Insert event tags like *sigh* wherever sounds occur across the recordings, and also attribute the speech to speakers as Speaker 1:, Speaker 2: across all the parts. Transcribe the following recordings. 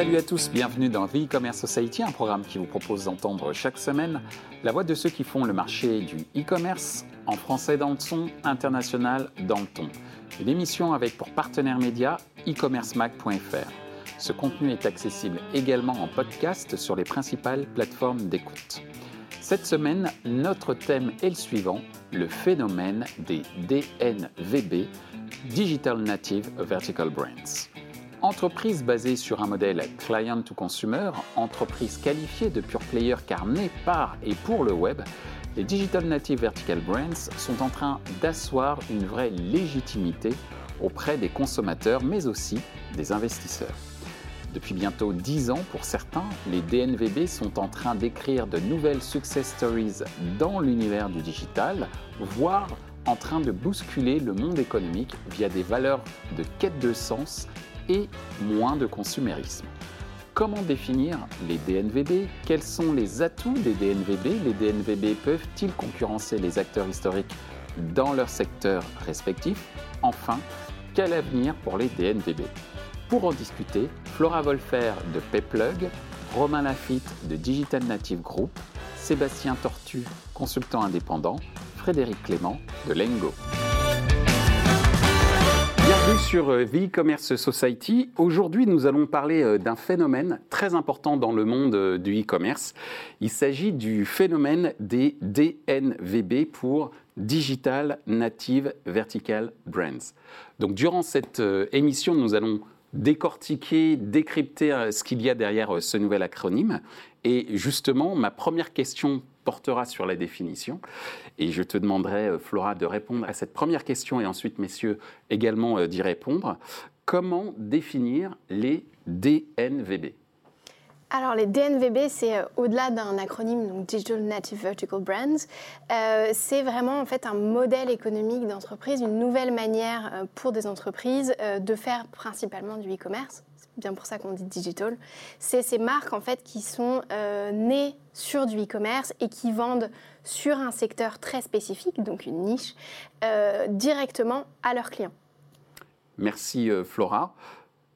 Speaker 1: Salut à tous, bienvenue dans The E-Commerce Society, un programme qui vous propose d'entendre chaque semaine la voix de ceux qui font le marché du e-commerce, en français dans le son, international dans le ton. Une émission avec pour partenaire média e-commercemac.fr. Ce contenu est accessible également en podcast sur les principales plateformes d'écoute. Cette semaine, notre thème est le suivant, le phénomène des DNVB, Digital Native Vertical Brands. Entreprise basée sur un modèle client to consumer, entreprise qualifiée de pure player car née par et pour le web, les Digital Native Vertical Brands sont en train d'asseoir une vraie légitimité auprès des consommateurs mais aussi des investisseurs. Depuis bientôt 10 ans pour certains, les DNVB sont en train d'écrire de nouvelles success stories dans l'univers du digital, voire en train de bousculer le monde économique via des valeurs de quête de sens et moins de consumérisme. Comment définir les DNVB Quels sont les atouts des DNVB Les DNVB peuvent-ils concurrencer les acteurs historiques dans leur secteur respectif Enfin, quel avenir pour les DNVB Pour en discuter, Flora Wolfer de Payplug, Romain Lafitte de Digital Native Group, Sébastien Tortu, consultant indépendant, Frédéric Clément de Lengo. Bienvenue sur euh, The E-Commerce Society. Aujourd'hui, nous allons parler euh, d'un phénomène très important dans le monde euh, du e-commerce. Il s'agit du phénomène des DNVB pour Digital Native Vertical Brands. Donc, durant cette émission, nous allons décortiquer, décrypter ce qu'il y a derrière ce nouvel acronyme. Et justement, ma première question portera sur la définition. Et je te demanderai, euh, Flora, de répondre à cette première question et ensuite, messieurs, également euh, d'y répondre. Comment définir les DNVB
Speaker 2: alors les DNVB, c'est euh, au-delà d'un acronyme, donc Digital Native Vertical Brands, c'est vraiment en fait un modèle économique d'entreprise, une nouvelle manière pour des entreprises de faire principalement du e-commerce bien pour ça qu'on dit digital, c'est ces marques en fait qui sont euh, nées sur du e-commerce et qui vendent sur un secteur très spécifique, donc une niche, euh, directement à leurs clients.
Speaker 1: Merci euh, Flora.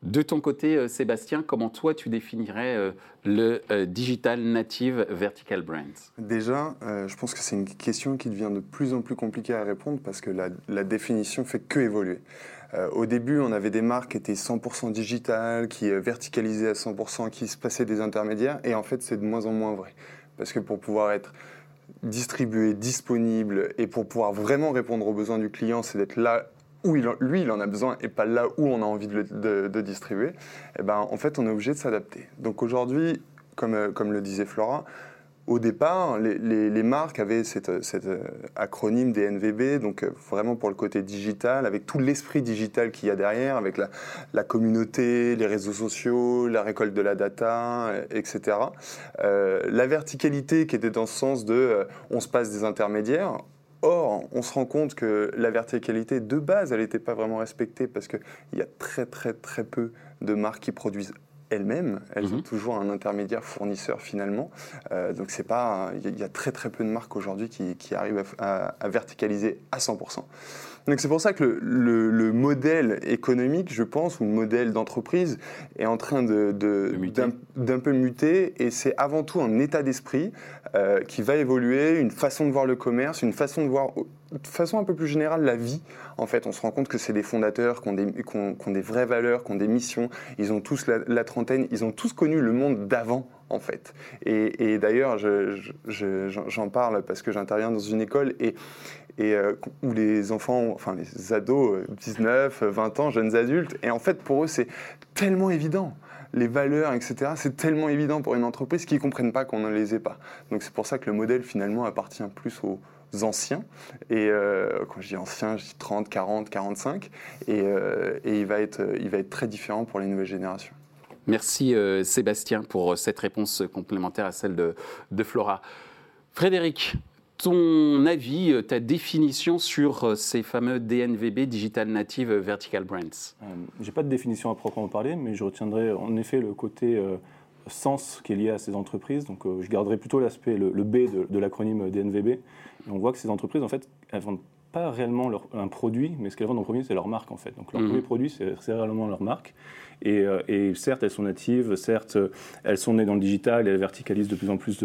Speaker 1: De ton côté, Sébastien, comment toi tu définirais le Digital Native Vertical Brands?
Speaker 3: Déjà, je pense que c'est une question qui devient de plus en plus compliquée à répondre parce que la, la définition fait que évoluer. Euh, au début, on avait des marques qui étaient 100% digitales, qui euh, verticalisaient à 100%, qui se passaient des intermédiaires. Et en fait, c'est de moins en moins vrai. Parce que pour pouvoir être distribué, disponible, et pour pouvoir vraiment répondre aux besoins du client, c'est d'être là où lui, il en a besoin et pas là où on a envie de, de, distribuer, eh ben, en fait, on est obligé de s'adapter. Donc aujourd'hui, comme, euh, comme le disait Flora, au départ, les, marques avaient cet euh, acronyme DNVB, donc euh, vraiment pour le côté digital, avec tout l'esprit digital qu'il y a derrière, avec la, communauté, les réseaux sociaux, la récolte de la data, euh, etc. la verticalité qui était dans ce sens de on se passe des intermédiaires. Or, on se rend compte que la verticalité de base, elle n'était pas vraiment respectée parce qu'il y a très très très peu de marques qui produisent elles-mêmes. Elles ont mhm. toujours un intermédiaire fournisseur finalement. Euh, donc c'est pas, il y, a très très peu de marques aujourd'hui qui, arrivent à, à, verticaliser à 100%. Donc c'est pour ça que le, modèle économique, je pense, ou le modèle d'entreprise est en train de, d'un, peu muter, et c'est avant tout un état d'esprit euh, qui va évoluer, une façon de voir le commerce, une façon de voir de façon un peu plus générale la vie. En fait, on se rend compte que c'est des fondateurs qui ont des, qui des, vraies valeurs, qui ont des missions. Ils ont tous la, trentaine, ils ont tous connu le monde d'avant en fait. Et, d'ailleurs, j'en parle parce que j'interviens dans une école et, euh, où les enfants, enfin les ados, 19, euh, 20 ans, jeunes adultes, et en fait pour eux c'est tellement évident. Les valeurs, etc., c'est tellement évident pour une entreprise qu'ils ne comprennent pas qu'on ne les ait pas. Donc c'est pour ça que le modèle finalement appartient plus aux anciens. Et euh, quand je dis anciens, je dis 30, 40, 45. Et, et il, va être, il va être très différent pour les nouvelles générations.
Speaker 1: Merci Sébastien pour cette réponse complémentaire à celle de, de Flora. Frédéric, ton avis, euh, ta définition sur euh, ces fameux DNVB, Digital Native Vertical Brands?
Speaker 4: Euh, Je n'ai pas de définition à proprement parler, mais je retiendrai en effet le côté sens qui est lié à ces entreprises. Donc je garderai plutôt l'aspect, le, B de, de l'acronyme DNVB. Et on voit que ces entreprises, en fait, elles vendent pas réellement leur, un produit, mais ce qu'elles vendent en premier, c'est leur marque en fait. Donc leur mhm. premier produit, c'est réellement leur marque. Euh, et, certes, elles sont natives, certes, elles sont nées dans le digital et elles verticalisent de plus en plus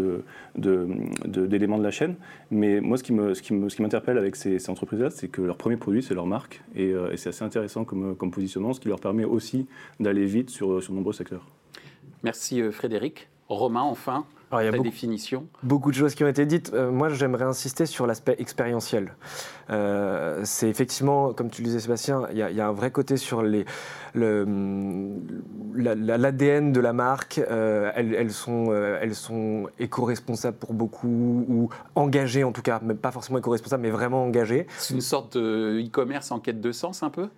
Speaker 4: d'éléments de, la chaîne. Mais moi, ce qui m'interpelle avec ces, entreprises-là, c'est que leur premier produit, c'est leur marque. Et, euh, c'est assez intéressant comme, comme, positionnement, ce qui leur permet aussi d'aller vite sur, sur nombreux secteurs.
Speaker 1: Merci euh, Frédéric. Romain, enfin, alors, il y a
Speaker 5: beaucoup,
Speaker 1: définition.
Speaker 5: Beaucoup de choses qui ont été dites. Euh, moi, j'aimerais insister sur l'aspect expérientiel. Euh, c'est effectivement, comme tu le disais, Sébastien, il y, a, un vrai côté sur les, l'ADN de la marque. Euh, elles, sont, elles sont éco-responsables pour beaucoup, ou engagées en tout cas, même pas forcément éco-responsables, mais vraiment engagées.
Speaker 1: C'est une sorte de e-commerce en quête de sens un peu?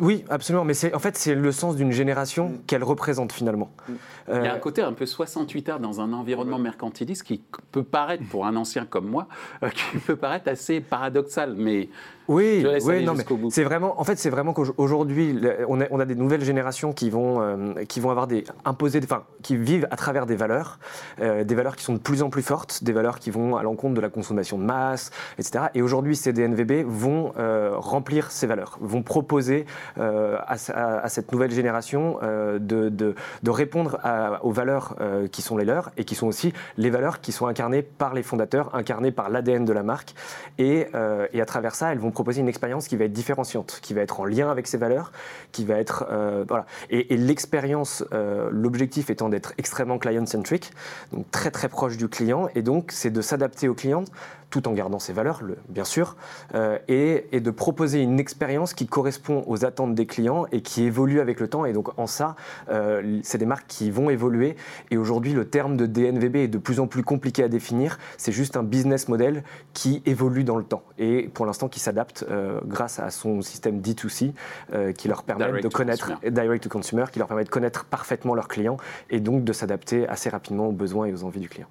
Speaker 5: Oui, absolument. Mais en fait, c'est le sens d'une génération mm. qu'elle représente finalement.
Speaker 1: Mm. Il y a un côté un peu 68 heures dans un environnement mercantiliste qui peut paraître, pour un ancien comme moi, euh, qui peut paraître assez paradoxal. Mais
Speaker 5: oui, oui non, mais c'est vraiment, en fait, c'est vraiment qu'aujourd'hui, on a, on a, des nouvelles générations qui vont, euh, qui vont avoir des imposés, enfin, qui vivent à travers des valeurs, euh, des valeurs qui sont de plus en plus fortes, des valeurs qui vont à l'encontre de la consommation de masse, etc. Et aujourd'hui, ces DNVB vont euh, remplir ces valeurs, vont proposer à, à, cette nouvelle génération de, de, de, répondre aux valeurs qui sont les leurs et qui sont aussi les valeurs qui sont incarnées par les fondateurs, incarnées par l'ADN de la marque. Et, et à travers ça, elles vont proposer une expérience qui va être différenciante, qui va être en lien avec ses valeurs, qui va être euh, voilà. Et, l'expérience, euh, l'objectif étant d'être extrêmement client-centric, donc très très proche du client, et donc c'est de s'adapter au client tout en gardant ses valeurs, le, bien sûr, euh, et, de proposer une expérience qui correspond aux attentes des clients et qui évolue avec le temps. Et donc en ça, c'est des marques qui vont évoluer. Et aujourd'hui, le terme de DNVB est de plus en plus compliqué à définir. C'est juste un business model qui évolue dans le temps et pour l'instant qui s'adapte euh, grâce à son système D2C qui leur permet de connaître direct to consumer, qui leur permet de connaître parfaitement leurs clients et donc de s'adapter assez rapidement aux besoins et aux envies du client.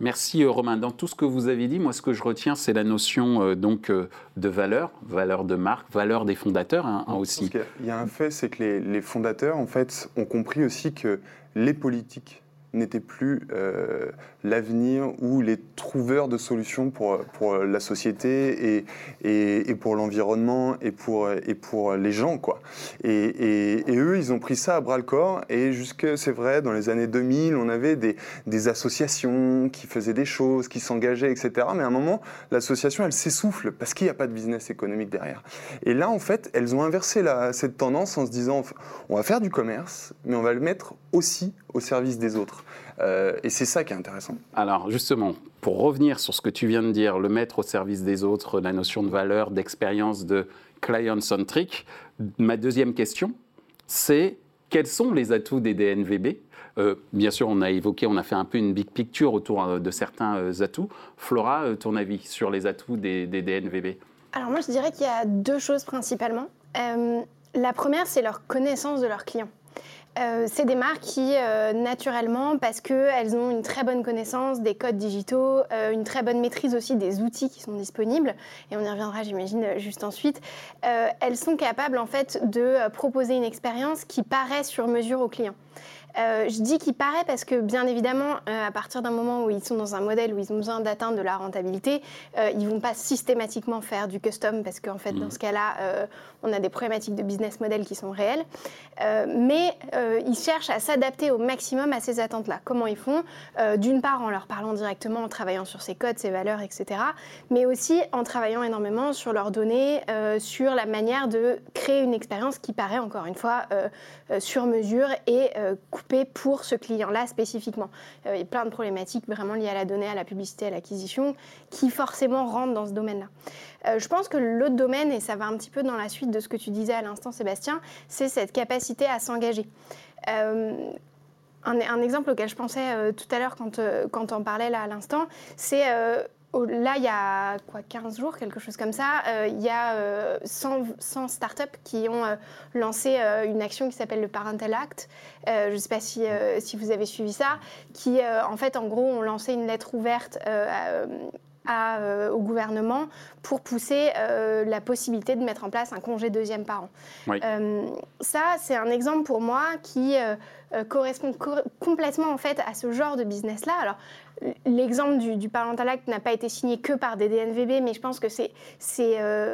Speaker 1: Merci Romain. Dans tout ce que vous avez dit, moi ce que je retiens, c'est la notion euh, donc euh, de valeur, valeur de marque, valeur des fondateurs hein, aussi.
Speaker 3: Il y a un fait, c'est que les, les, fondateurs, en fait, ont compris aussi que les politiques n'étaient plus euh, l'avenir ou les trouveurs de solutions pour, pour la société et, et, et pour l'environnement et pour, et pour les gens. Quoi. Et, et, eux, ils ont pris ça à bras le corps. Et jusque, c'est vrai, dans les années 2000, on avait des, des associations qui faisaient des choses, qui s'engageaient, etc. Mais à un moment, l'association, elle s'essouffle parce qu'il n'y a pas de business économique derrière. Et là, en fait, elles ont inversé cette tendance en se disant, on va faire du commerce, mais on va le mettre aussi au service des autres. Euh, et c'est ça qui est intéressant.
Speaker 1: Alors justement, pour revenir sur ce que tu viens de dire, le mettre au service des autres, la notion de valeur, d'expérience, de client-centric, ma deuxième question, c'est quels sont les atouts des DNVB euh, bien sûr, on a évoqué, on a fait un peu une big picture autour euh, de certains atouts. Flora, ton avis sur les atouts des, des DNVB
Speaker 2: Alors moi, je dirais qu'il y a deux choses principalement. la première, c'est leur connaissance de leurs clients. Euh, c'est des marques qui, euh, naturellement, parce qu'elles ont une très bonne connaissance des codes digitaux, euh, une très bonne maîtrise aussi des outils qui sont disponibles, et on y reviendra, j'imagine, juste ensuite, elles sont capables, en fait, de proposer une expérience qui paraît sur mesure aux clients. Euh, je dis qu'il paraît parce que, bien évidemment, euh, à partir d'un moment où ils sont dans un modèle où ils ont besoin d'atteindre de la rentabilité, euh, ils ne vont pas systématiquement faire du custom parce qu'en fait, dans mm. ce cas-là, on a des problématiques de business model qui sont réelles. mais ils cherchent à s'adapter au maximum à ces attentes-là. Comment ils font? D'une part, en leur parlant directement, en travaillant sur ces codes, ces valeurs, etc. Mais aussi en travaillant énormément sur leurs données, sur la manière de créer une expérience qui paraît, encore une fois, sur mesure et pour ce client-là spécifiquement. Euh, il y a plein de problématiques vraiment liées à la donnée, à la publicité, à l'acquisition, qui forcément rentrent dans ce domaine-là. Euh, je pense que l'autre domaine, et ça va un petit peu dans la suite de ce que tu disais à l'instant, Sébastien, c'est cette capacité à s'engager. Euh, un, exemple auquel je pensais tout à l'heure quand, quand on parlait là à l'instant, c'est là, il y a quoi, 15 jours, quelque chose comme ça, euh, il y a 100, euh, 100, startups qui ont euh, lancé une action qui s'appelle le Parental Act. je ne sais pas si, si, vous avez suivi ça, qui, en fait, en gros, ont lancé une lettre ouverte à, au gouvernement pour pousser la possibilité de mettre en place un congé deuxième parent. ça, c'est un exemple pour moi qui correspond complètement en fait à ce genre de business-là. Alors, l'exemple du, du Parental Act n'a pas été signé que par des DNVB, mais je pense que c'est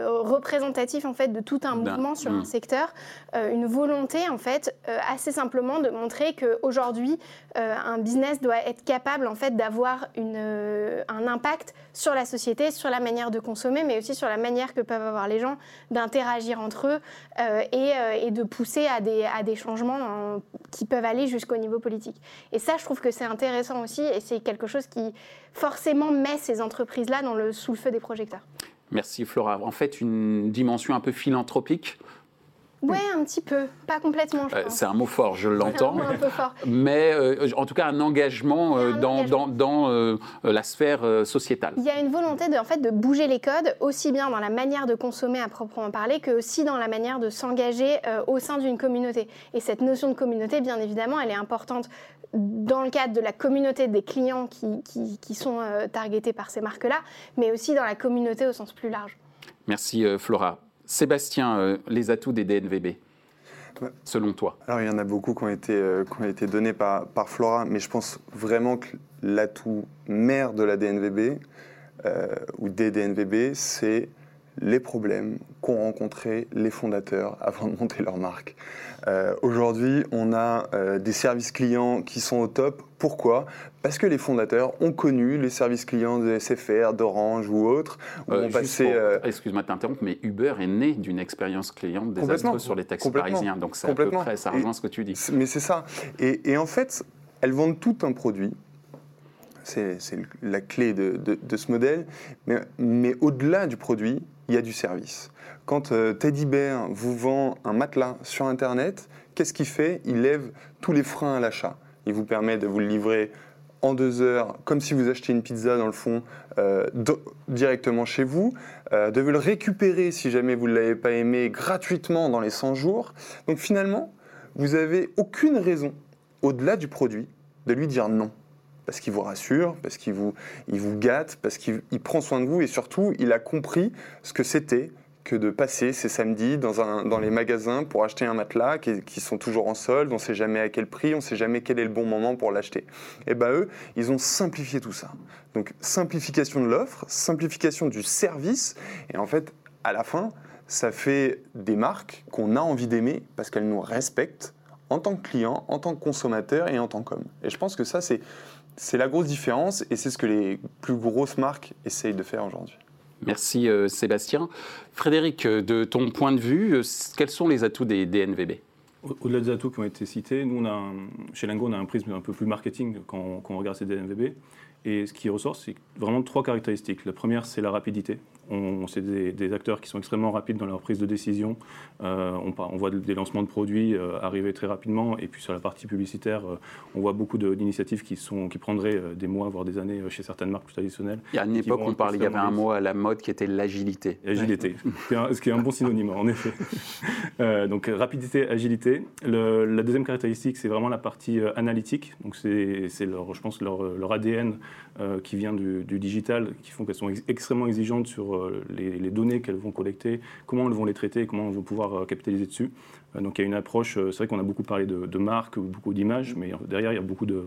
Speaker 2: représentatif en fait de tout un mouvement sur un mm. secteur, une volonté en fait assez simplement de montrer qu'aujourd'hui, un business doit être capable en fait d'avoir un impact sur la société, sur la manière de consommer, mais aussi sur la manière que peuvent avoir les gens d'interagir entre eux euh, euh, et, de pousser à des, à des changements qui peuvent aller jusqu'au niveau politique. Et ça, je trouve que c'est intéressant aussi et c'est quelque chose qui forcément met ces entreprises-là dans le, sous le feu des projecteurs.
Speaker 1: Merci Flora. En fait, une dimension un peu philanthropique?
Speaker 2: Oui, un petit peu, pas complètement.
Speaker 1: Euh, c'est un mot fort, je l'entends. un peu fort. Mais euh, en tout cas, un engagement, euh, dans, dans, la sphère sociétale.
Speaker 2: Il y a une volonté de, en fait, de bouger les codes, aussi bien dans la manière de consommer à proprement parler, que aussi dans la manière de s'engager au sein d'une communauté. Et cette notion de communauté, bien évidemment, elle est importante dans le cadre de la communauté des clients qui, qui, qui sont targetés par ces marques-là, mais aussi dans la communauté au sens plus large.
Speaker 1: Merci Flora. Sébastien, euh, les atouts des DNVB selon toi?
Speaker 3: Alors, il y en a beaucoup qui ont été, euh, qui ont été donnés par, par, Flora, mais je pense vraiment que l'atout mère de la DNVB, euh, ou des DNVB, c'est les problèmes qu'ont rencontrés les fondateurs *laughs* avant de monter leur marque. Euh, aujourd'hui, on a euh, des services clients qui sont au top. Pourquoi? Parce que les fondateurs ont connu les services clients de SFR, d'Orange ou autres.
Speaker 1: Euh, excuse-moi de t'interrompre, mais Uber est né d'une expérience client désastreuse sur les taxis parisiens. Donc c'est à peu près, ça rejoint ce que tu dis.
Speaker 3: Mais c'est ça. Et, en fait, elles vendent tout un produit c'est la clé de, ce modèle. mais au-delà du produit, il y a du service. Quand euh, Teddy Bear vous vend un matelas sur Internet, qu'est-ce qu'il fait? Il lève tous les freins à l'achat. Il vous permet de vous le livrer en deux heures, comme si vous achetiez une pizza dans le fond, euh, directement chez vous, euh, de vous le récupérer si jamais vous ne l'avez pas aimé gratuitement dans les 100 jours. Donc finalement, vous n'avez aucune raison, au-delà du produit, de lui dire non parce qu'il vous rassure, parce qu'il vous, il vous gâte, parce qu'il prend soin de vous et surtout, il a compris ce que c'était que de passer ces samedis dans, un, dans les magasins pour acheter un matelas qui, sont toujours en solde, on ne sait jamais à quel prix, on ne sait jamais quel est le bon moment pour l'acheter. Et bien eux, ils ont simplifié tout ça. Donc simplification de l'offre, simplification du service, et en fait, à la fin, ça fait des marques qu'on a envie d'aimer parce qu'elles nous respectent en tant que client, en tant que consommateur et en tant qu'homme. Et je pense que ça, c'est c'est la grosse différence et c'est ce que les plus grosses marques essayent de faire aujourd'hui.
Speaker 1: Merci euh, Sébastien. Frédéric, euh, de ton point de vue, euh, quels sont les atouts des DNVB
Speaker 4: Au-delà des atouts qui ont été cités, nous, on a chez Lingo, on a un prisme un peu plus marketing quand, quand on regarde ces DNVB. Et ce qui ressort, c'est vraiment trois caractéristiques. La première, c'est la rapidité. On, c'est des, acteurs qui sont extrêmement rapides dans leur prise de décision. Euh, on, on, voit des lancements de produits euh, arriver très rapidement. Et puis sur la partie publicitaire, euh, on voit beaucoup d'initiatives qui, sont, qui prendraient des mois, voire des années chez certaines marques plus traditionnelles.
Speaker 1: Il y a une époque, on parlait, il y avait un mot à la mode qui était l'agilité.
Speaker 4: L'agilité, ce qui est un bon synonyme, en effet. *laughs* donc rapidité, agilité. la deuxième caractéristique, c'est vraiment la partie analytique. Donc c'est, je pense, leur, leur ADN euh, qui vient du, digital, qui font qu'elles sont extrêmement exigeantes sur euh, les, données qu'elles vont collecter, comment elles vont les traiter comment elles vont pouvoir euh, capitaliser dessus. Donc il y a une approche, c'est vrai qu'on a beaucoup parlé de, de marques, beaucoup d'images, mais derrière il y a beaucoup de,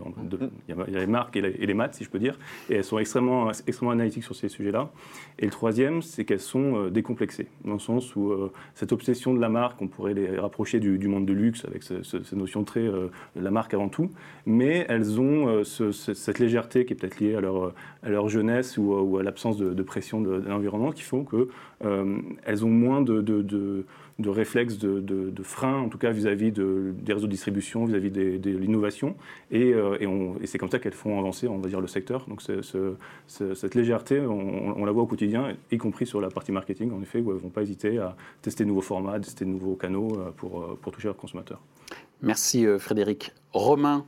Speaker 4: il, y a, les marques et les, maths, si je peux dire, et elles sont extrêmement, extrêmement analytiques sur ces sujets-là. Et le troisième, c'est qu'elles sont décomplexées, dans le sens où cette obsession de la marque, on pourrait les rapprocher du, monde de luxe avec cette notion très la marque avant tout, mais elles ont cette légèreté qui est peut-être liée à leur, à leur jeunesse ou, à l'absence de, pression de, l'environnement qui font qu'elles euh, ont moins de, de réflexes, de, freins, en tout cas vis-à-vis des réseaux de distribution, vis-à-vis de l'innovation. Et, euh, et, c'est comme ça qu'elles font avancer, on va dire, le secteur. Donc cette légèreté, on, la voit au quotidien, y compris sur la partie marketing, en effet, où elles ne vont pas hésiter à tester de nouveaux formats, tester de nouveaux canaux euh, pour, pour toucher leurs consommateurs.
Speaker 1: Merci Frédéric. Romain,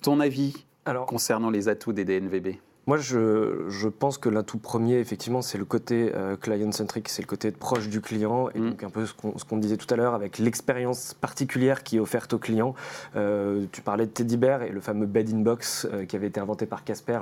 Speaker 1: ton avis Alors, concernant les atouts des DNVB
Speaker 5: moi, je, pense que l'atout premier, effectivement, c'est le côté euh, client-centric, c'est le côté proche du client, et mm. donc un peu ce qu'on disait tout à l'heure avec l'expérience particulière qui est offerte au client. Euh, tu parlais de Teddy Bear et le fameux bed in box euh, qui avait été inventé par Casper,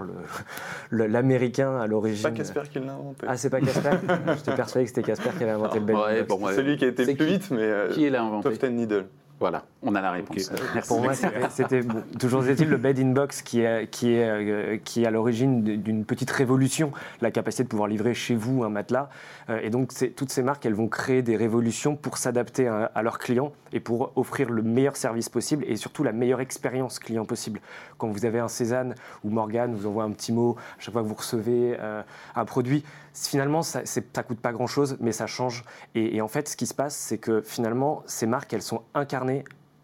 Speaker 5: *laughs* l'américain à l'origine.
Speaker 3: C'est pas Casper qui l'a inventé.
Speaker 5: Ah, c'est pas Casper *laughs* J'étais persuadé que c'était Casper qui avait inventé le bed in box.
Speaker 3: c'est celui qui a été le plus vite, mais
Speaker 1: qui l'a inventé
Speaker 3: Needle.
Speaker 1: Voilà, on a la réponse.
Speaker 5: Pour moi, c'était toujours est-il le bed in box qui est, qui est, euh, qui est à l'origine d'une petite révolution, la capacité de pouvoir livrer chez vous un matelas. Euh, et donc, toutes ces marques, elles vont créer des révolutions pour s'adapter à, leurs clients et pour offrir le meilleur service possible et surtout la meilleure expérience client possible. Quand vous avez un Cézanne ou Morgane vous envoie un petit mot à chaque fois que vous recevez euh, un produit, finalement, ça ne coûte pas grand-chose, mais ça change. Et, et en fait, ce qui se passe, c'est que finalement, ces marques, elles sont incarnées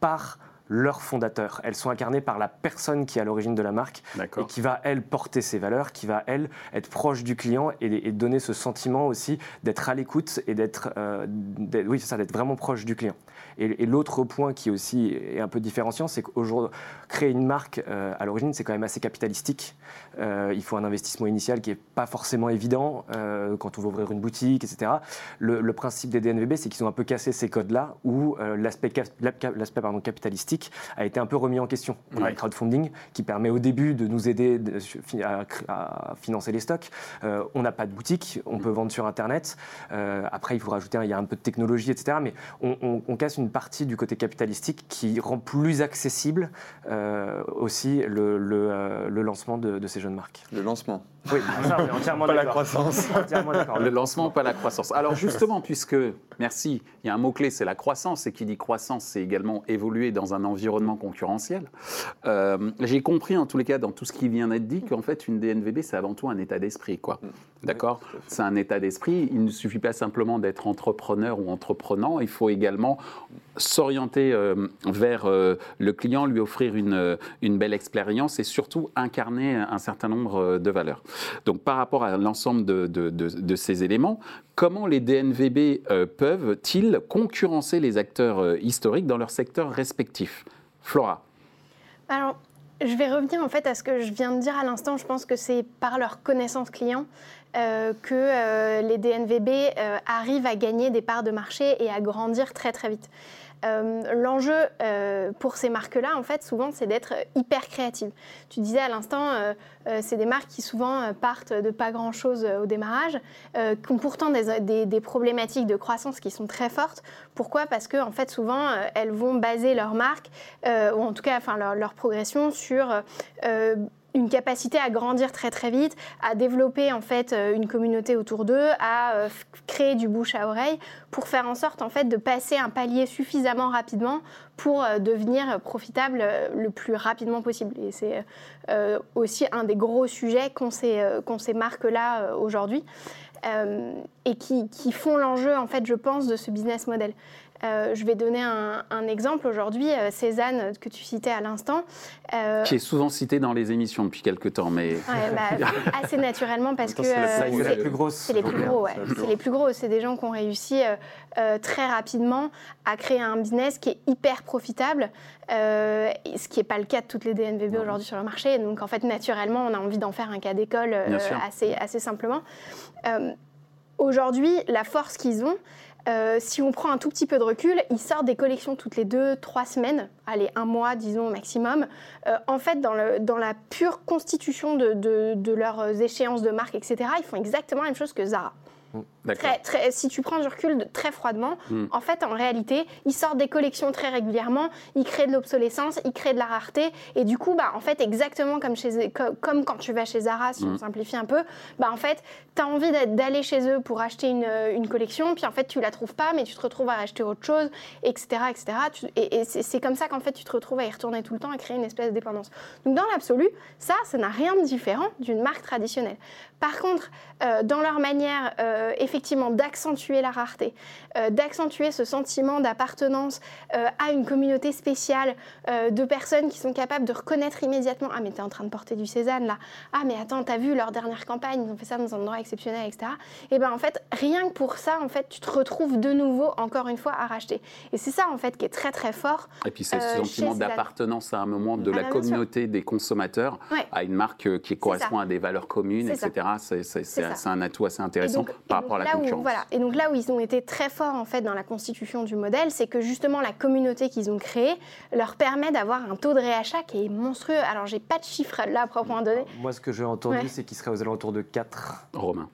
Speaker 5: par leurs fondateurs. Elles sont incarnées par la personne qui est à l'origine de la marque et qui va, elle, porter ses valeurs, qui va, elle, être proche du client et, donner ce sentiment aussi d'être à l'écoute et d'être euh, oui, ça, d'être vraiment proche du client. Et, l'autre point qui aussi est un peu différenciant, c'est qu'aujourd'hui, créer une marque euh, à l'origine, c'est quand même assez capitalistique. Euh, il faut un investissement initial qui n'est pas forcément évident quand on veut ouvrir une boutique, etc. Le, principe des DNVB, c'est qu'ils ont un peu cassé ces codes-là où l'aspect capitalistique a été un peu remis en question. On a le crowdfunding qui permet au début de nous aider à, financer les stocks. Euh, on n'a pas de boutique, on peut vendre sur Internet. Euh, après, il faut rajouter, il y a un peu de technologie, etc. Mais on, casse une partie du côté capitalistique qui rend plus accessible euh, aussi le, lancement de, ces jeunes marques.
Speaker 3: Le lancement
Speaker 5: Oui, *laughs* ça, on est entièrement
Speaker 3: Pas la croissance.
Speaker 1: le lancement, pas la croissance. Alors justement, puisque, merci, il y a un mot-clé, c'est la croissance, et qui dit croissance, c'est également évoluer dans un environnement concurrentiel. Euh, j'ai compris en tous les cas dans tout ce qui vient d'être dit qu'en fait une DNVB c'est avant tout un état d'esprit quoi. D'accord C'est un état d'esprit. Il ne suffit pas simplement d'être entrepreneur ou entreprenant. Il faut également s'orienter euh, vers euh, le client, lui offrir une, une belle expérience et surtout incarner un certain nombre de valeurs. Donc par rapport à l'ensemble de, de, de, ces éléments, comment les DNVB peuvent-ils concurrencer les acteurs historiques dans leur secteur respectif Flora.
Speaker 2: Alors, je vais revenir en fait à ce que je viens de dire à l'instant. Je pense que c'est par leur connaissance client euh, que euh, les DNVB euh, arrivent à gagner des parts de marché et à grandir très très vite. L'enjeu pour ces marques-là, en fait, souvent, c'est d'être hyper créative. Tu disais à l'instant, c'est des marques qui souvent partent de pas grand-chose au démarrage, qui ont pourtant des, problématiques de croissance qui sont très fortes. Pourquoi? Parce que, en fait, souvent, elles vont baser leur marque, ou en tout cas, enfin, leur progression sur une capacité à grandir très très vite, à développer en fait euh, une communauté autour d'eux, à euh, créer du bouche à oreille pour faire en sorte en fait de passer un palier suffisamment rapidement pour euh, devenir profitable le plus rapidement possible. Et c'est aussi un des gros sujets qu'ont ces, ces marques-là aujourd'hui. et qui, qui font l'enjeu, en fait, je pense, de ce business model. Euh, je vais donner un, exemple aujourd'hui, euh, Cézanne, que tu citais à l'instant.
Speaker 1: Euh, qui est souvent cité dans les émissions depuis quelques temps, mais...
Speaker 2: Bah, *laughs* assez naturellement parce que...
Speaker 5: C'est
Speaker 2: les
Speaker 5: plus grosses.
Speaker 2: C'est les plus gros, C'est les plus gros. C'est des gens qui ont réussi très rapidement à créer un business qui est hyper profitable, ce qui n'est pas le cas de toutes les DNVB aujourd'hui sur le marché. Donc en fait, naturellement, on a envie d'en faire un cas d'école assez, assez simplement. aujourd'hui, la force qu'ils ont, euh, si on prend un tout petit peu de recul, ils sortent des collections toutes les deux, trois semaines, allez, un mois, disons, au maximum. Euh, en fait, dans, la pure constitution de, leurs échéances de marque, etc., ils font exactement la même chose que Zara. Très, très, si tu prends du recul très froidement, hmm. en fait, en réalité, ils sortent des collections très régulièrement, ils créent de l'obsolescence, ils créent de la rareté, et du coup, bah, en fait, exactement comme, chez, comme, quand tu vas chez Zara, si on hmm. simplifie un peu, bah, en fait, tu as envie d'aller chez eux pour acheter une, une, collection, puis en fait, tu la trouves pas, mais tu te retrouves à acheter autre chose, etc. etc. et, c'est comme ça qu'en fait, tu te retrouves à y retourner tout le temps, à créer une espèce de dépendance. Donc, dans l'absolu, ça, ça n'a rien de différent d'une marque traditionnelle. Par contre, euh, dans leur manière, euh, effectivement d'accentuer la rareté, euh, d'accentuer ce sentiment d'appartenance à une communauté spéciale de personnes qui sont capables de reconnaître immédiatement Ah, mais t'es en train de porter du Cézanne là. Ah, mais attends, t'as vu leur dernière campagne, ils ont fait ça dans un endroit exceptionnel, etc. Et bien en fait, rien que pour ça, en fait, tu te retrouves de nouveau, encore une fois, à racheter. Et c'est ça en fait qui est très très fort.
Speaker 1: Et puis c'est ce sentiment d'appartenance à un moment de la ah, communauté des consommateurs à une marque qui correspond à des valeurs communes, etc. C'est un atout assez intéressant par rapport à la concurrence.
Speaker 2: voilà. Et donc là où ils ont été très forts en fait dans la constitution du modèle, c'est que justement la communauté qu'ils ont créée leur permet d'avoir un taux de réachat qui est monstrueux. Alors j'ai pas de chiffres là à proprement donner.
Speaker 5: Moi ce que j'ai entendu c'est qu'il serait aux alentours de 4.
Speaker 1: Romain.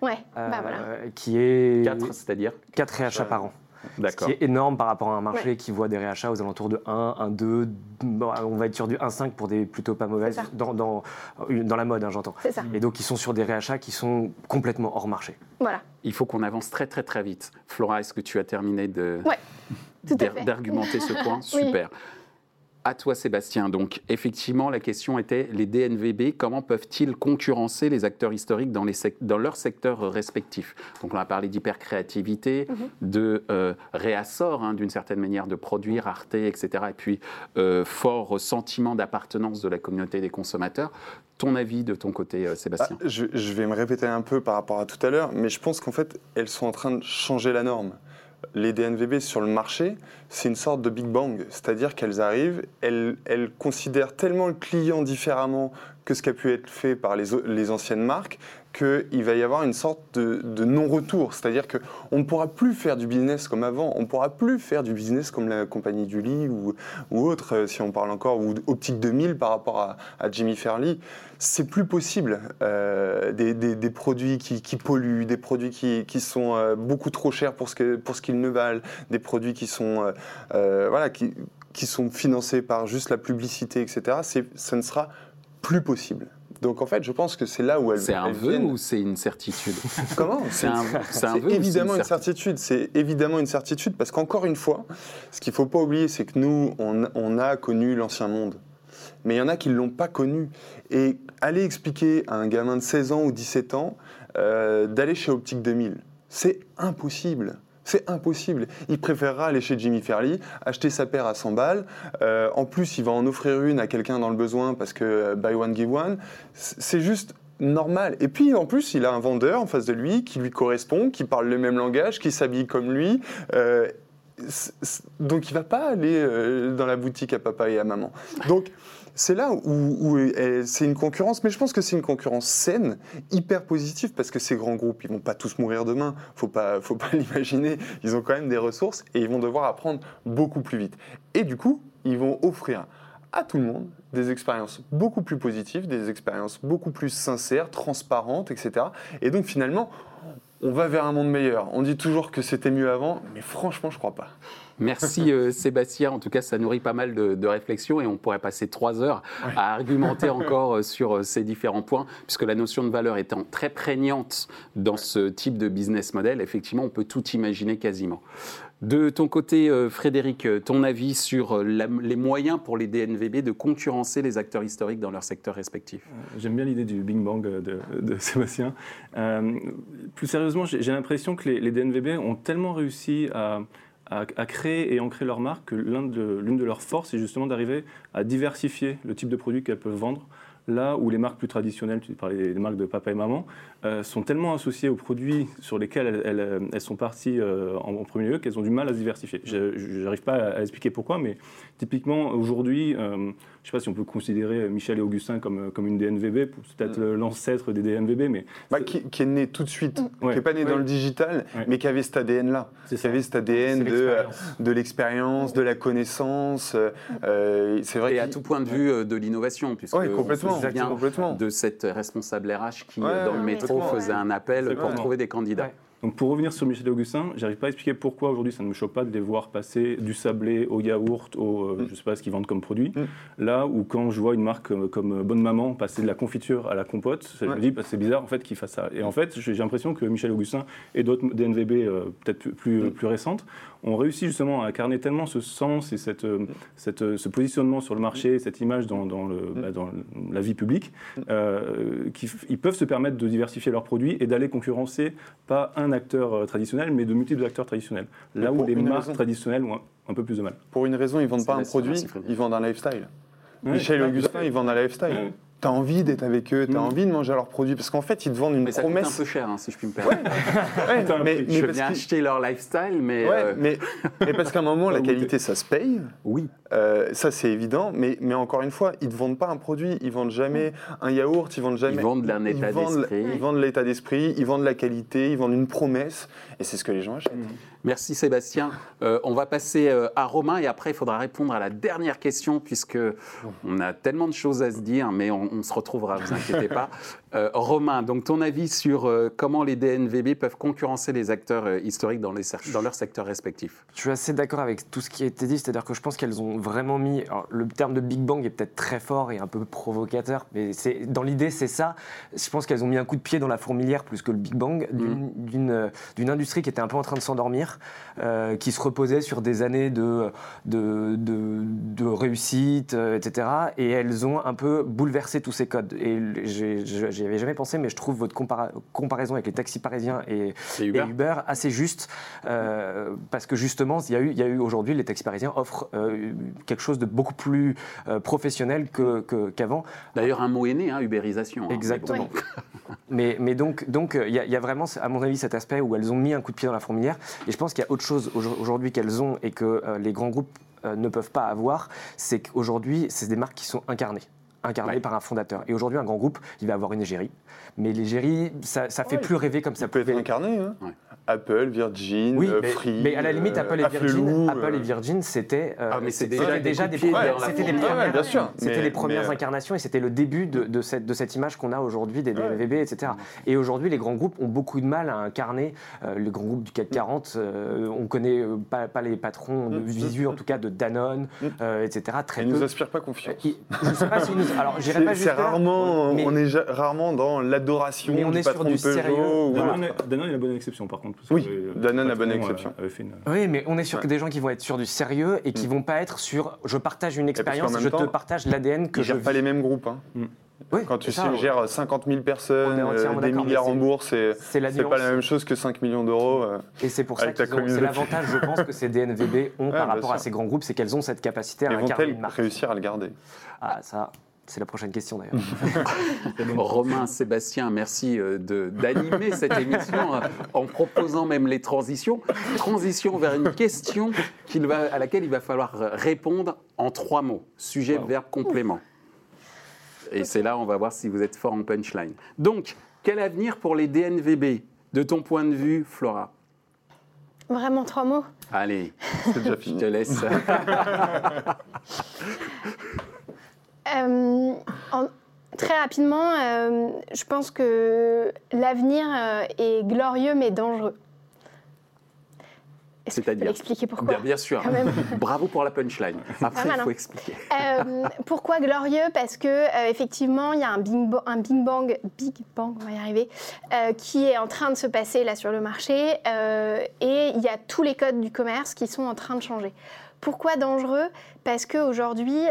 Speaker 2: Ouais, bah voilà.
Speaker 5: Qui est
Speaker 1: 4, c'est-à-dire
Speaker 5: 4 réachats par an. Ce qui est énorme par rapport à un marché qui voit des réachats aux alentours de 1, 1, 2, on va être sur du 1,5 pour des plutôt pas mauvaises, dans, dans, dans, la mode, hein, j'entends. Et donc, ils sont sur des réachats qui sont complètement hors marché.
Speaker 2: Voilà.
Speaker 1: Il faut qu'on avance très, très, très vite. Flora, est-ce que tu as terminé de... d'argumenter ce point? *laughs* Super. À toi, Sébastien. Donc, effectivement, la question était les DNVB, comment peuvent-ils concurrencer les acteurs historiques dans, les dans leurs secteurs respectifs? Donc, on a parlé d'hypercréativité, mhm. de euh, réassort, hein, d'une certaine manière, de produits, rareté, etc. Et puis, euh, fort sentiment d'appartenance de la communauté des consommateurs. Ton avis de ton côté, euh, Sébastien?
Speaker 3: Ah, je, je vais me répéter un peu par rapport à tout à l'heure, mais je pense qu'en fait, elles sont en train de changer la norme les DNVB sur le marché, c'est une sorte de Big Bang. C'est-à-dire qu'elles arrivent, elles, considèrent tellement le client différemment que ce qui a pu être fait par les, anciennes marques, qu'il va y avoir une sorte de, non-retour. C'est-à-dire qu'on ne pourra plus faire du business comme avant, on ne pourra plus faire du business comme la compagnie du lit ou, autre, euh, si on parle encore, ou Optique 2000 par rapport à, Jimmy Fairley. C'est plus possible. Euh, des, produits qui, polluent, des produits qui, sont euh, beaucoup trop chers pour ce, qu'ils ne valent, des produits qui sont, voilà, qui sont financés par juste la publicité, etc. Ça ne sera plus possible. Donc en fait, je pense que c'est là où elle.
Speaker 1: C'est un vœu ou c'est une certitude?
Speaker 3: Comment? C'est un, un vœu évidemment une certitude? C'est évidemment une certitude parce qu'encore une fois, ce qu'il ne faut pas oublier, c'est que nous, on, a connu l'ancien monde. Mais il y en a qui ne l'ont pas connu. Et aller expliquer à un gamin de 16 ans ou 17 ans euh, d'aller chez Optique 2000, c'est impossible. C'est impossible. Il préférera aller chez Jimmy Fairley, acheter sa paire à 100 balles. Euh, en plus, il va en offrir une à quelqu'un dans le besoin parce que euh, buy one, give one. C'est juste normal. Et puis, en plus, il a un vendeur en face de lui qui lui correspond, qui parle le même langage, qui s'habille comme lui. Euh, donc, il va pas aller dans la boutique à papa et à maman. Donc, c'est là où, c'est une concurrence, mais je pense que c'est une concurrence saine, hyper positive, parce que ces grands groupes, ils vont pas tous mourir demain, faut pas, faut pas *laughs* l'imaginer, ils ont quand même des ressources et ils vont devoir apprendre beaucoup plus vite. Et du coup, ils vont offrir à tout le monde des expériences beaucoup plus positives, des expériences beaucoup plus sincères, transparentes, etc. Et donc finalement, on va vers un monde meilleur. On dit toujours que c'était mieux avant, mais franchement, je crois pas.
Speaker 1: Merci euh, Sébastien. En tout cas, ça nourrit pas mal de, réflexions et on pourrait passer trois heures à argumenter encore euh, sur euh, ces différents points, puisque la notion de valeur étant très prégnante dans ce type de business model, effectivement, on peut tout imaginer quasiment. De ton côté, Frédéric, ton avis sur les moyens pour les DNVB de concurrencer les acteurs historiques dans leur secteur respectif?
Speaker 4: J'aime bien l'idée du Big Bang de, *laughs* Sébastien. plus sérieusement, j'ai l'impression que les, DNVB ont tellement réussi à, à, créer et ancrer leur marque que l'une de, de leurs forces est justement d'arriver à diversifier le type de produits qu'elles peuvent vendre là où les marques plus traditionnelles, tu parlais des marques de papa et maman, euh, sont tellement associées aux produits sur lesquels elles, sont parties euh, en, premier lieu qu'elles ont du mal à se diversifier. Je n'arrive pas à, expliquer pourquoi, mais typiquement aujourd'hui, euh, je ne sais pas si on peut considérer Michel et Augustin comme, comme une DNVB, peut-être l'ancêtre des DNVB, mais...
Speaker 3: Bah, qui, est né tout de suite, qui n'est pas né dans le digital, mais qui avait cet ADN-là, qui avait cet ADN de, de l'expérience, de la connaissance.
Speaker 1: c'est vrai et à tout point de vue de l'innovation, puisque
Speaker 3: complètement, complètement.
Speaker 1: de cette responsable RH qui, dans le métro, faisait un appel pour trouver des candidats.
Speaker 4: Donc pour revenir sur Michel Augustin, j'arrive pas à expliquer pourquoi aujourd'hui ça ne me choque pas de les voir passer du sablé au yaourt, au euh, mm. je sais pas ce qu'ils vendent comme produit. Mm. Là où quand je vois une marque comme, Bonne Maman passer de la confiture à la compote, je me dis bah, c'est bizarre en fait qu'ils fassent ça. Et en fait j'ai l'impression que Michel Augustin et d'autres DNVB euh, peut-être plus, mm. plus récentes ont réussi justement à incarner tellement ce sens et cette, euh, cette, ce positionnement sur le marché, cette image dans, dans, le, bah, dans la vie publique, qu'ils peuvent se permettre de diversifier leurs produits et d'aller concurrencer pas un acteurs euh, traditionnels, mais de multiples acteurs traditionnels. Là où les marques traditionnelles ont un, peu plus de mal.
Speaker 3: Pour une raison, ils ne vendent pas un produit, ils vendent un lifestyle. Michel et Augustin, ils vendent un lifestyle as envie d'être avec eux, tu as mm. envie de manger leurs produits, parce qu'en fait, ils te vendent une
Speaker 1: mais ça
Speaker 3: promesse.
Speaker 1: Coûte un peu cher, hein, si je puis me *laughs* permettre. mais, je viens acheter leur lifestyle, mais.
Speaker 3: Euh, mais, parce qu'à un moment, *laughs* la qualité, ça se paye.
Speaker 1: Oui.
Speaker 3: Euh, ça, c'est évident, mais, mais encore une fois, ils ne vendent pas un produit, ils vendent jamais un yaourt, ils vendent jamais. Ils
Speaker 1: vendent un état d'esprit.
Speaker 3: Ils vendent l'état d'esprit, ils vendent la qualité, ils vendent une promesse, et c'est ce que les gens achètent. Mm.
Speaker 1: Merci Sébastien. Euh, on va passer euh, à Romain et après il faudra répondre à la dernière question puisque on a tellement de choses à se dire, mais on, se retrouvera, vous inquiétez pas. *laughs* Euh, Romain, donc ton avis sur euh, comment les DNVB peuvent concurrencer les acteurs euh, historiques dans, les, dans leur secteur respectif
Speaker 5: Je suis assez d'accord avec tout ce qui a été dit, c'est-à-dire que je pense qu'elles ont vraiment mis. le terme de Big Bang est peut-être très fort et un peu provocateur, mais dans l'idée, c'est ça. Je pense qu'elles ont mis un coup de pied dans la fourmilière plus que le Big Bang d'une mmh. industrie qui était un peu en train de s'endormir, qui se reposait sur des années de, de, de, réussite, etc. Et elles ont un peu bouleversé tous ces codes. Et j'ai n'y avais jamais pensé, mais je trouve votre comparaison avec les taxis parisiens et, Uber. assez juste, euh, parce que justement, il y a eu, eu aujourd'hui, les taxis parisiens offrent euh, quelque chose de beaucoup plus euh, professionnel qu'avant.
Speaker 1: D'ailleurs, un mot est né, hein, Uberisation.
Speaker 5: Hein, Exactement. *laughs* mais, mais, donc, donc, il y, a vraiment, à mon avis, cet aspect où elles ont mis un coup de pied dans la fourmilière. Et je pense qu'il y a autre chose aujourd'hui qu'elles ont et que les grands groupes ne peuvent pas avoir, c'est qu'aujourd'hui, c'est des marques qui sont incarnées incarné par un fondateur. Et aujourd'hui, un grand groupe, il va avoir une égérie. Mais l'égérie, ça, ça fait plus rêver comme ça.
Speaker 3: peut être incarné. Hein. Apple, Virgin,
Speaker 5: oui,
Speaker 3: euh,
Speaker 5: Free. Mais à la limite, Apple et Virgin, Apple et Virgin, c'était euh, ah, déjà, déjà des, premières, c'était les premières, c'était les premières incarnations et c'était le début de, de, cette, de cette image qu'on a aujourd'hui des DVB, etc. Et aujourd'hui, les grands groupes ont beaucoup de mal à incarner euh, le grand groupe du CAC 40. on connaît pas, pas, les patrons de mm, mm, visu, en mm. tout cas de Danone, etc.
Speaker 3: Très Ils ne nous inspirent pas confiance.
Speaker 5: je sais pas si nous, alors, j'irai pas
Speaker 3: C'est rarement, on est rarement dans l'adoration du patron de Peugeot.
Speaker 4: Danone est la bonne exception, par contre
Speaker 3: oui, Danone a bonne exception.
Speaker 5: Oui, mais on est sur des gens qui vont être sur du sérieux et qui ne mm. vont pas être sur je partage une expérience, je te partage l'ADN que je.
Speaker 3: ne pas les mêmes groupes. Hein. Mm. Quand tu gères 50 000 personnes, euh, des milliards en bourse, c'est pas la même chose que 5 millions d'euros. Euh,
Speaker 5: et c'est pour ça que c'est l'avantage, je pense, que ces DNVB ont *laughs* par rapport à ces grands groupes, c'est qu'elles ont cette capacité à incarner une marque.
Speaker 3: réussir à le garder?
Speaker 5: Ah, ça. C'est la prochaine question d'ailleurs. *laughs*
Speaker 1: Romain, Sébastien, merci euh, d'animer cette émission euh, en proposant même les transitions. Transition vers une question va, à laquelle il va falloir répondre en trois mots. Sujet, verbe, complément. Et c'est là on va voir si vous êtes fort en punchline. Donc, quel avenir pour les DNVB De ton point de vue, Flora
Speaker 2: Vraiment trois mots?
Speaker 1: Allez, je te laisse. *laughs*
Speaker 2: Euh, très rapidement, euh, je pense que l'avenir euh, est glorieux mais dangereux.
Speaker 1: C'est-à-dire
Speaker 2: expliquer pourquoi
Speaker 1: Bien, sûr. *laughs* Bravo pour la punchline. Après, il faut expliquer.
Speaker 2: pourquoi glorieux? Parce que effectivement, il y a un Big, un Big Bang, Big Bang, on va y arriver, qui est en train de se passer là sur le marché, et il y a tous les codes du commerce qui sont en train de changer. Pourquoi dangereux? Parce qu'aujourd'hui,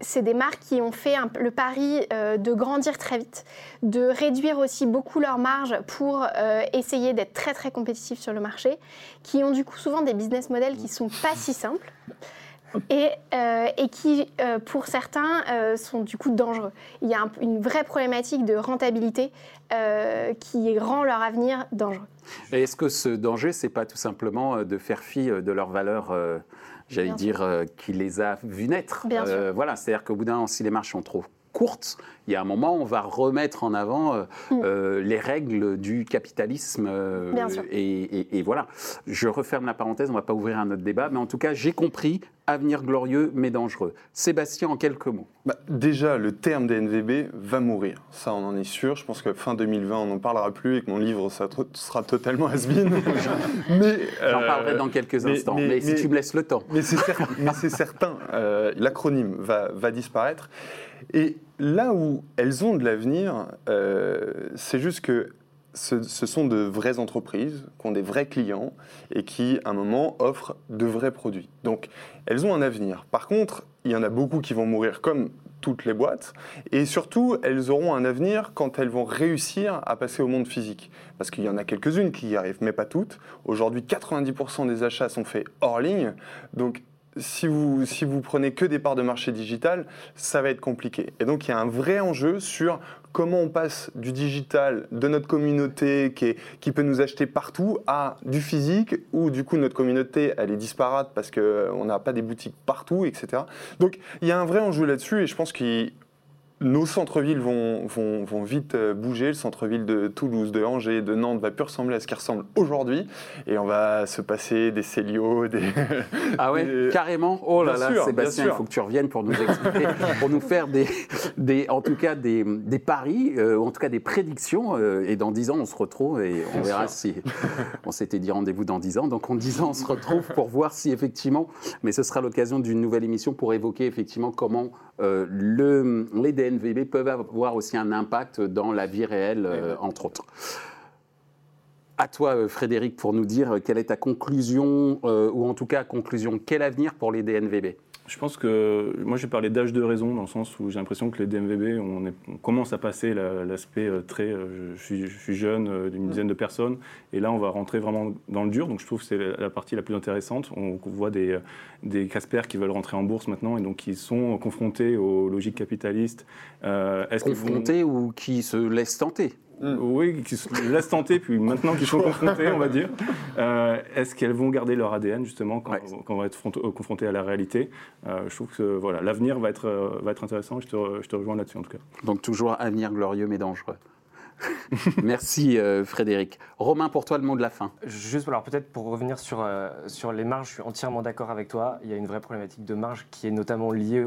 Speaker 2: c'est des marques qui ont fait le pari euh, de grandir très vite, de réduire aussi beaucoup leurs marges pour euh, essayer d'être très très compétitifs sur le marché, qui ont du coup souvent des business models qui sont pas si simples. Et, euh, qui, pour certains, sont du coup dangereux. Il y a une vraie problématique de rentabilité qui rend leur avenir dangereux.
Speaker 1: Est-ce que ce danger, c'est pas tout simplement de faire fi de leurs valeurs j'allais dire, euh, qui les a vus naître. Euh, voilà, c'est-à-dire qu'au bout d'un moment, si les marches sont trop courtes, il y a un moment, on va remettre en avant euh, mm. les règles du capitalisme. et, et, voilà. Je referme la parenthèse, on ne va pas ouvrir un autre débat, mais en tout cas, j'ai compris avenir glorieux mais dangereux. Sébastien, en quelques mots.
Speaker 3: Bah, déjà, le terme DNVB va mourir. Ça, on en est sûr. Je pense que fin 2020, on n'en parlera plus et que mon livre ça sera totalement has *laughs*
Speaker 1: mais J'en parlerai dans quelques instants, mais, si tu me laisses le temps.
Speaker 3: Mais c'est certain, euh, l'acronyme va, va disparaître. Et là où elles ont de l'avenir, euh, c'est juste que ce, sont de vraies entreprises qui ont des vrais clients et qui, à un moment, offrent de vrais produits. Donc, elles ont un avenir. Par contre, il y en a beaucoup qui vont mourir comme toutes les boîtes. Et surtout, elles auront un avenir quand elles vont réussir à passer au monde physique. Parce qu'il y en a quelques-unes qui y arrivent, mais pas toutes. Aujourd'hui, 90% des achats sont faits hors ligne. Donc, si vous, si vous prenez que des parts de marché digital, ça va être compliqué. Et donc il y a un vrai enjeu sur comment on passe du digital de notre communauté qui, peut nous acheter partout à du physique où du coup notre communauté elle est disparate parce qu'on n'a pas des boutiques partout, etc. Donc il y a un vrai enjeu là-dessus et je pense qu'il nos centres-villes vont, vont, vont, vite euh, bouger. Le centre-ville de Toulouse, de Angers, de Nantes va plus ressembler à ce qui ressemble aujourd'hui. Et on va se passer des Célio, *laughs* des.
Speaker 1: Ah ouais, carrément. Oh là là, Sébastien, il faut que tu reviennes pour nous expliquer, pour nous faire des, des, en tout cas des, des paris, euh, ou en tout cas des prédictions. Euh, et dans 10 ans, on se retrouve et on verra si. On s'était dit rendez-vous dans 10 ans. Donc en 10 ans, on se retrouve pour voir si effectivement. Mais ce sera l'occasion d'une nouvelle émission pour évoquer effectivement comment le, les NVB peuvent avoir aussi un impact dans la vie réelle, euh, entre autres. À toi, euh, Frédéric, pour nous dire quelle est ta conclusion, euh, ou en tout cas conclusion, quel avenir pour les DNVB
Speaker 4: je pense que moi j'ai parlé d'âge de raison dans le sens où j'ai l'impression que les DMVB, on, commence à passer l'aspect euh, très euh, je, suis, jeune euh, d'une dizaine de personnes et là on va rentrer vraiment dans le dur donc je trouve que c'est la partie la plus intéressante. On, voit des, des Casper qui veulent rentrer en bourse maintenant et donc qui sont confrontés aux logiques capitalistes.
Speaker 1: confrontés ou qui se laissent tenter?
Speaker 4: Mm. Oui, qui se laissent tenter, puis maintenant qu'ils sont *laughs* confrontés, on va dire, euh, est-ce qu'elles vont garder leur ADN justement quand, on va être euh, confronté à la réalité? Euh, Je trouve que voilà, l'avenir va être, va être intéressant, je te, je te rejoins là-dessus en tout cas.
Speaker 1: Donc toujours avenir glorieux mais dangereux. *laughs* Merci euh, Frédéric. Romain, pour toi, le mot de la fin.
Speaker 5: Juste, alors peut-être pour revenir sur, euh, sur les marges, je suis entièrement d'accord avec toi. Il y a une vraie problématique de marge qui est notamment liée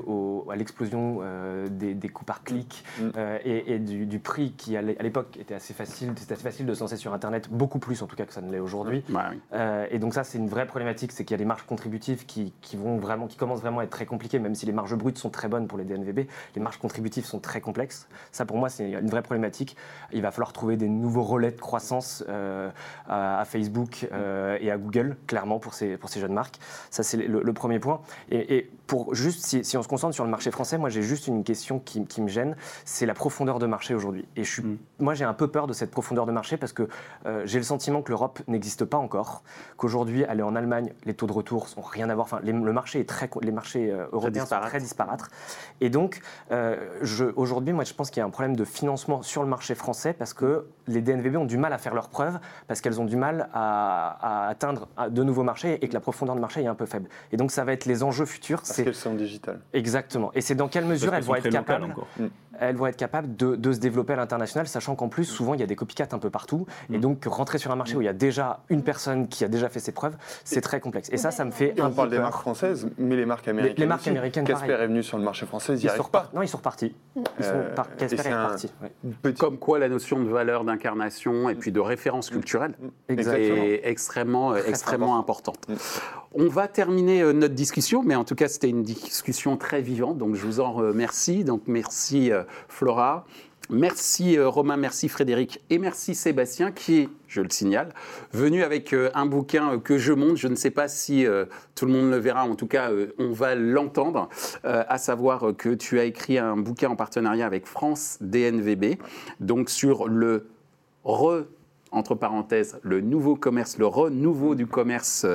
Speaker 5: à l'explosion euh, des, des, coûts par clic mm. et, du, prix qui, à l'époque, était assez facile. C'était assez facile de se lancer sur Internet, beaucoup plus en tout cas que ça ne l'est aujourd'hui. et donc ça, c'est une vraie problématique, c'est qu'il y a des marges contributives qui, qui, vont vraiment, qui commencent vraiment à être très compliquées, même si les marges brutes sont très bonnes pour les DNVB. Les marges contributives sont très complexes. Ça, pour moi, c'est une vraie problématique il va falloir trouver des nouveaux relais de croissance euh, à, Facebook euh, et à Google, clairement, pour ces, pour ces jeunes marques. Ça, c'est le, premier point. Et, pour juste, si, on se concentre sur le marché français, moi, j'ai juste une question qui, me gêne, c'est la profondeur de marché aujourd'hui. Et je suis, mm. moi, j'ai un peu peur de cette profondeur de marché parce que euh, j'ai le sentiment que l'Europe n'existe pas encore, qu'aujourd'hui, aller en Allemagne, les taux de retour sont rien à voir. Enfin, le marché est très, les marchés européens sont très disparates. Et donc, aujourd'hui, moi, je pense qu'il y a un problème de financement sur le marché français parce que les DNVB ont du mal à faire leurs preuves, parce qu'elles ont du mal à, atteindre de nouveaux marchés et que la profondeur de marché est un peu faible. Et donc ça va être les enjeux futurs.
Speaker 3: Parce qu'elles sont digitales.
Speaker 5: Exactement. Et c'est dans quelle mesure elles vont être capables elles vont être capables de, se développer à l'international, sachant qu'en plus, souvent, il y a des copycats un peu partout. Et mm. donc, rentrer sur un marché où il y a déjà une personne qui a déjà fait ses preuves, c'est très complexe. Et ça, ça me fait.
Speaker 3: Et on parle des marques françaises, mais les marques américaines. Les,
Speaker 5: marques américaines,
Speaker 3: Casper est venu sur le marché français, ils n'y arrivent pas.
Speaker 5: Non, ils sont repartis. Euh, Casper est reparti.
Speaker 1: Comme quoi, la notion de valeur d'incarnation et puis de référence culturelle est extrêmement, extrêmement importante. Mm. On va terminer euh, notre discussion, mais en tout cas, c'était une discussion très vivante, donc je vous en remercie. Donc, merci euh, Flora. Merci euh, Romain, merci Frédéric et merci Sébastien qui est, je le signale, venu avec un bouquin que je monte. Je ne sais pas si tout le monde le verra, en tout cas on va l'entendre, à savoir que tu as écrit un bouquin en partenariat avec France DNVB, donc sur le re entre parenthèses, le nouveau commerce, le renouveau du commerce,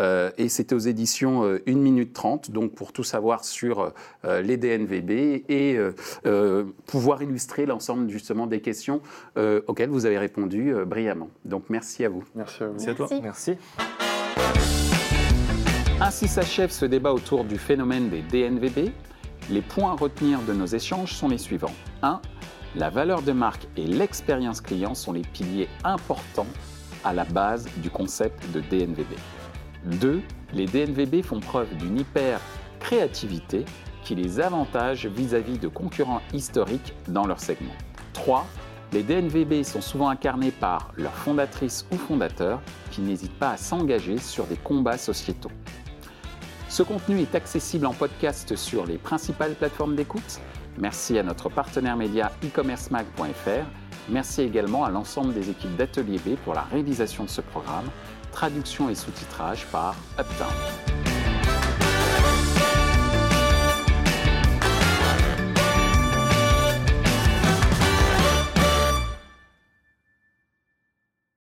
Speaker 1: euh, et c'est aux éditions 1 euh, minute 30, donc pour tout savoir sur euh, les DNVB et pouvoir illustrer l'ensemble justement des questions auxquelles vous avez répondu brillamment. Donc merci à vous.
Speaker 3: Merci à vous.
Speaker 5: Merci à toi. Merci.
Speaker 1: Ainsi s'achève ce débat autour du phénomène des DNVB. Les points à retenir de nos échanges sont les suivants. 1. La valeur de marque et l'expérience client sont les piliers importants à la base du concept de DNVB. 2. Les DNVB font preuve d'une hyper créativité qui les avantage vis-à-vis de concurrents historiques dans leur segment. 3. Les DNVB sont souvent incarnés par leurs fondatrices ou fondateurs qui n'hésitent pas à s'engager sur des combats sociétaux. Ce contenu est accessible en podcast sur les principales plateformes d'écoute Merci à notre partenaire média e-commercemag.fr. Merci également à l'ensemble des équipes d'Atelier B pour la réalisation de ce programme, traduction et sous-titrage par Uptown.